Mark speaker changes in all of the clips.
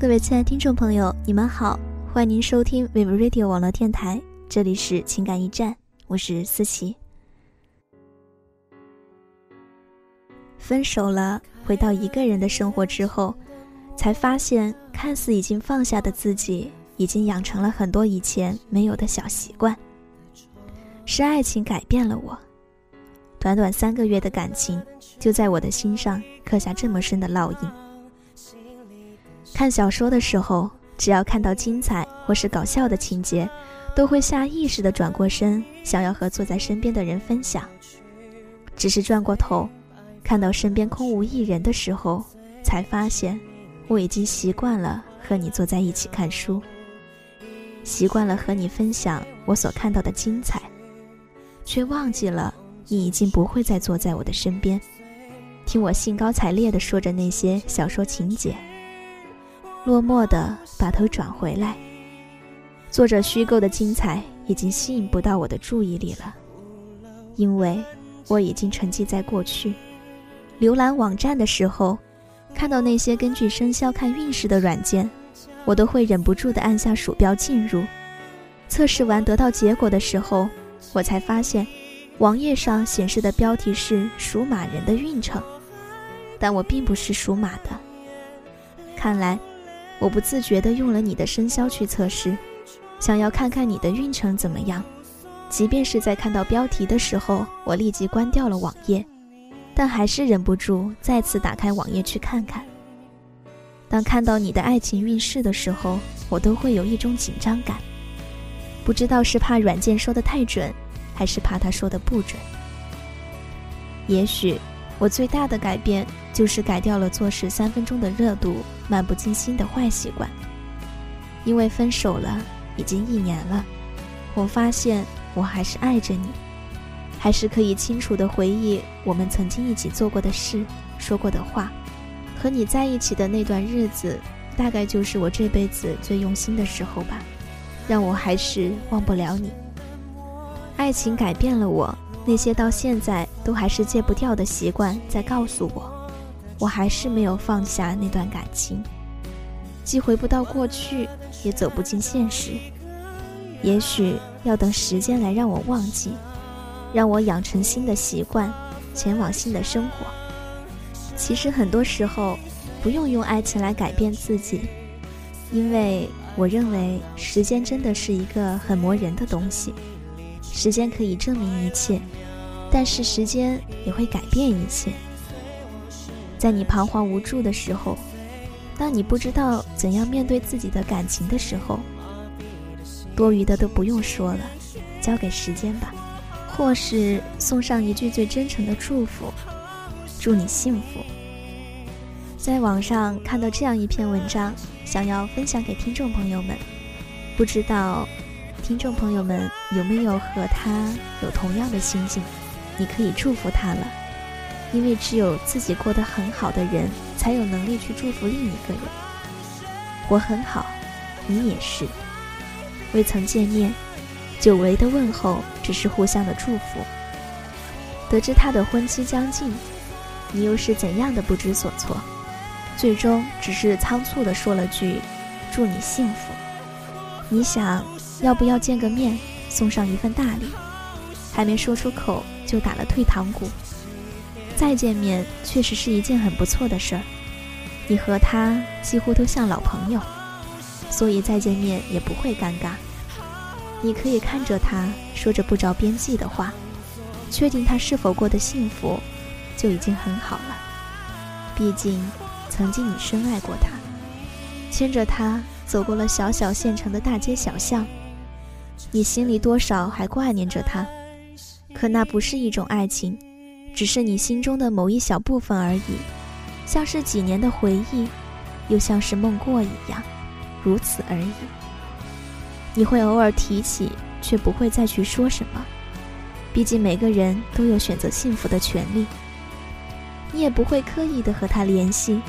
Speaker 1: 各位亲爱的听众朋友，你们好，欢迎您收听 Vivo Radio 网络电台，这里是情感驿站，我是思琪。分手了，回到一个人的生活之后，才发现看似已经放下的自己，已经养成了很多以前没有的小习惯。是爱情改变了我，短短三个月的感情，就在我的心上刻下这么深的烙印。看小说的时候，只要看到精彩或是搞笑的情节，都会下意识地转过身，想要和坐在身边的人分享。只是转过头，看到身边空无一人的时候，才发现我已经习惯了和你坐在一起看书，习惯了和你分享我所看到的精彩，却忘记了你已经不会再坐在我的身边，听我兴高采烈地说着那些小说情节。落寞的把头转回来，作者虚构的精彩已经吸引不到我的注意力了，因为我已经沉寂在过去。浏览网站的时候，看到那些根据生肖看运势的软件，我都会忍不住的按下鼠标进入。测试完得到结果的时候，我才发现，网页上显示的标题是属马人的运程，但我并不是属马的。看来。我不自觉地用了你的生肖去测试，想要看看你的运程怎么样。即便是在看到标题的时候，我立即关掉了网页，但还是忍不住再次打开网页去看看。当看到你的爱情运势的时候，我都会有一种紧张感，不知道是怕软件说的太准，还是怕他说的不准。也许。我最大的改变就是改掉了做事三分钟的热度、漫不经心的坏习惯。因为分手了，已经一年了，我发现我还是爱着你，还是可以清楚的回忆我们曾经一起做过的事、说过的话。和你在一起的那段日子，大概就是我这辈子最用心的时候吧，让我还是忘不了你。爱情改变了我。那些到现在都还是戒不掉的习惯，在告诉我，我还是没有放下那段感情，既回不到过去，也走不进现实。也许要等时间来让我忘记，让我养成新的习惯，前往新的生活。其实很多时候，不用用爱情来改变自己，因为我认为时间真的是一个很磨人的东西。时间可以证明一切，但是时间也会改变一切。在你彷徨无助的时候，当你不知道怎样面对自己的感情的时候，多余的都不用说了，交给时间吧。或是送上一句最真诚的祝福：祝你幸福。在网上看到这样一篇文章，想要分享给听众朋友们，不知道。听众朋友们，有没有和他有同样的心境？你可以祝福他了，因为只有自己过得很好的人，才有能力去祝福另一个人。我很好，你也是。未曾见面，久违的问候只是互相的祝福。得知他的婚期将近，你又是怎样的不知所措？最终只是仓促的说了句：“祝你幸福。”你想？要不要见个面，送上一份大礼？还没说出口就打了退堂鼓。再见面确实是一件很不错的事儿，你和他几乎都像老朋友，所以再见面也不会尴尬。你可以看着他，说着不着边际的话，确定他是否过得幸福，就已经很好了。毕竟，曾经你深爱过他，牵着他走过了小小县城的大街小巷。你心里多少还挂念着他，可那不是一种爱情，只是你心中的某一小部分而已，像是几年的回忆，又像是梦过一样，如此而已。你会偶尔提起，却不会再去说什么，毕竟每个人都有选择幸福的权利。你也不会刻意的和他联系，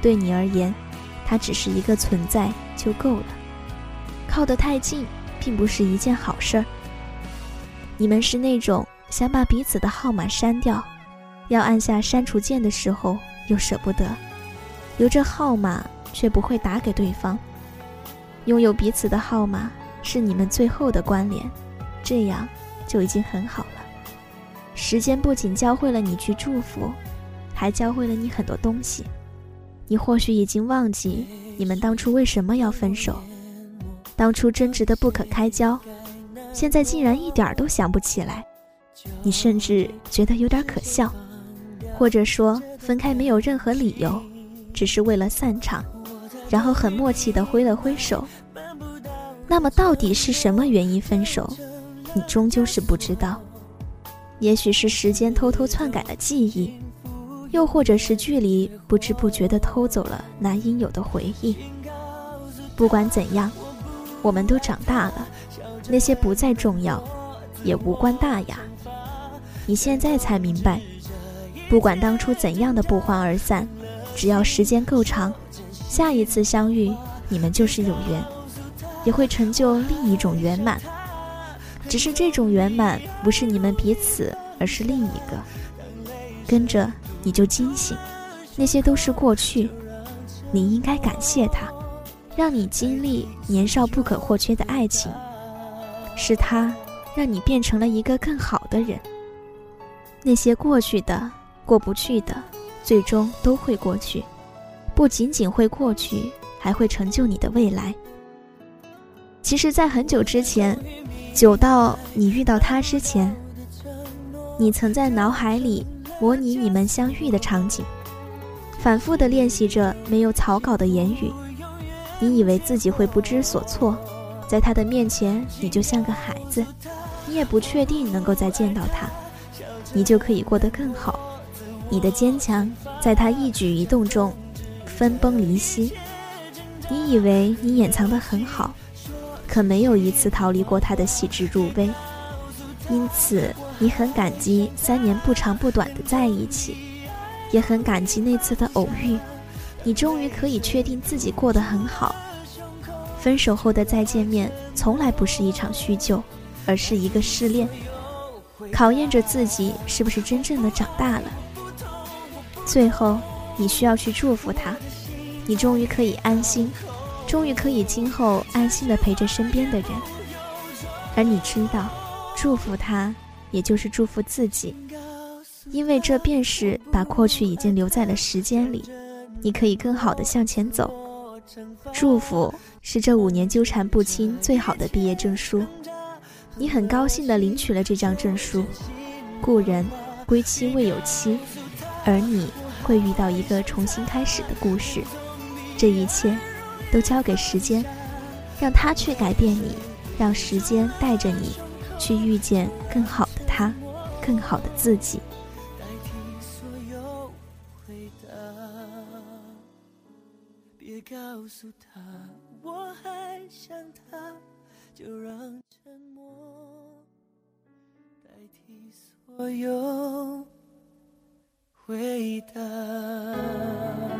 Speaker 1: 对你而言，他只是一个存在就够了。靠得太近。并不是一件好事儿。你们是那种想把彼此的号码删掉，要按下删除键的时候又舍不得，留着号码却不会打给对方。拥有彼此的号码是你们最后的关联，这样就已经很好了。时间不仅教会了你去祝福，还教会了你很多东西。你或许已经忘记你们当初为什么要分手，当初争执的不可开交，现在竟然一点都想不起来。你甚至觉得有点可笑，或者说分开没有任何理由，只是为了散场。然后很默契地挥了挥手。那么到底是什么原因分手？你终究是不知道。也许是时间偷偷篡改了记忆，又或者是距离不知不觉地偷走了那应有的回忆。不管怎样，我们都长大了，那些不再重要，也无关大雅。你现在才明白，不管当初怎样的不欢而散，只要时间够长。下一次相遇，你们就是有缘，也会成就另一种圆满。只是这种圆满不是你们彼此，而是另一个。跟着你就惊醒，那些都是过去，你应该感谢他，让你经历年少不可或缺的爱情，是他让你变成了一个更好的人。那些过去的、过不去的，最终都会过去。不仅仅会过去，还会成就你的未来。其实，在很久之前，久到你遇到他之前，你曾在脑海里模拟你们相遇的场景，反复的练习着没有草稿的言语。你以为自己会不知所措，在他的面前，你就像个孩子，也不确定能够再见到他，你就可以过得更好。你的坚强，在他一举一动中。分崩离析，你以为你掩藏得很好，可没有一次逃离过他的细致入微。因此，你很感激三年不长不短的在一起，也很感激那次的偶遇。你终于可以确定自己过得很好。分手后的再见面，从来不是一场叙旧，而是一个试炼，考验着自己是不是真正的长大了。最后。你需要去祝福他，你终于可以安心，终于可以今后安心的陪着身边的人。而你知道，祝福他，也就是祝福自己，因为这便是把过去已经留在了时间里，你可以更好的向前走。祝福是这五年纠缠不清最好的毕业证书，你很高兴的领取了这张证书。故人归期未有期，而你。会遇到一个重新开始的故事，这一切都交给时间，让他去改变你，让时间带着你去遇见更好的他，更好的自己。别告诉他我还想他，就让代替所有回答。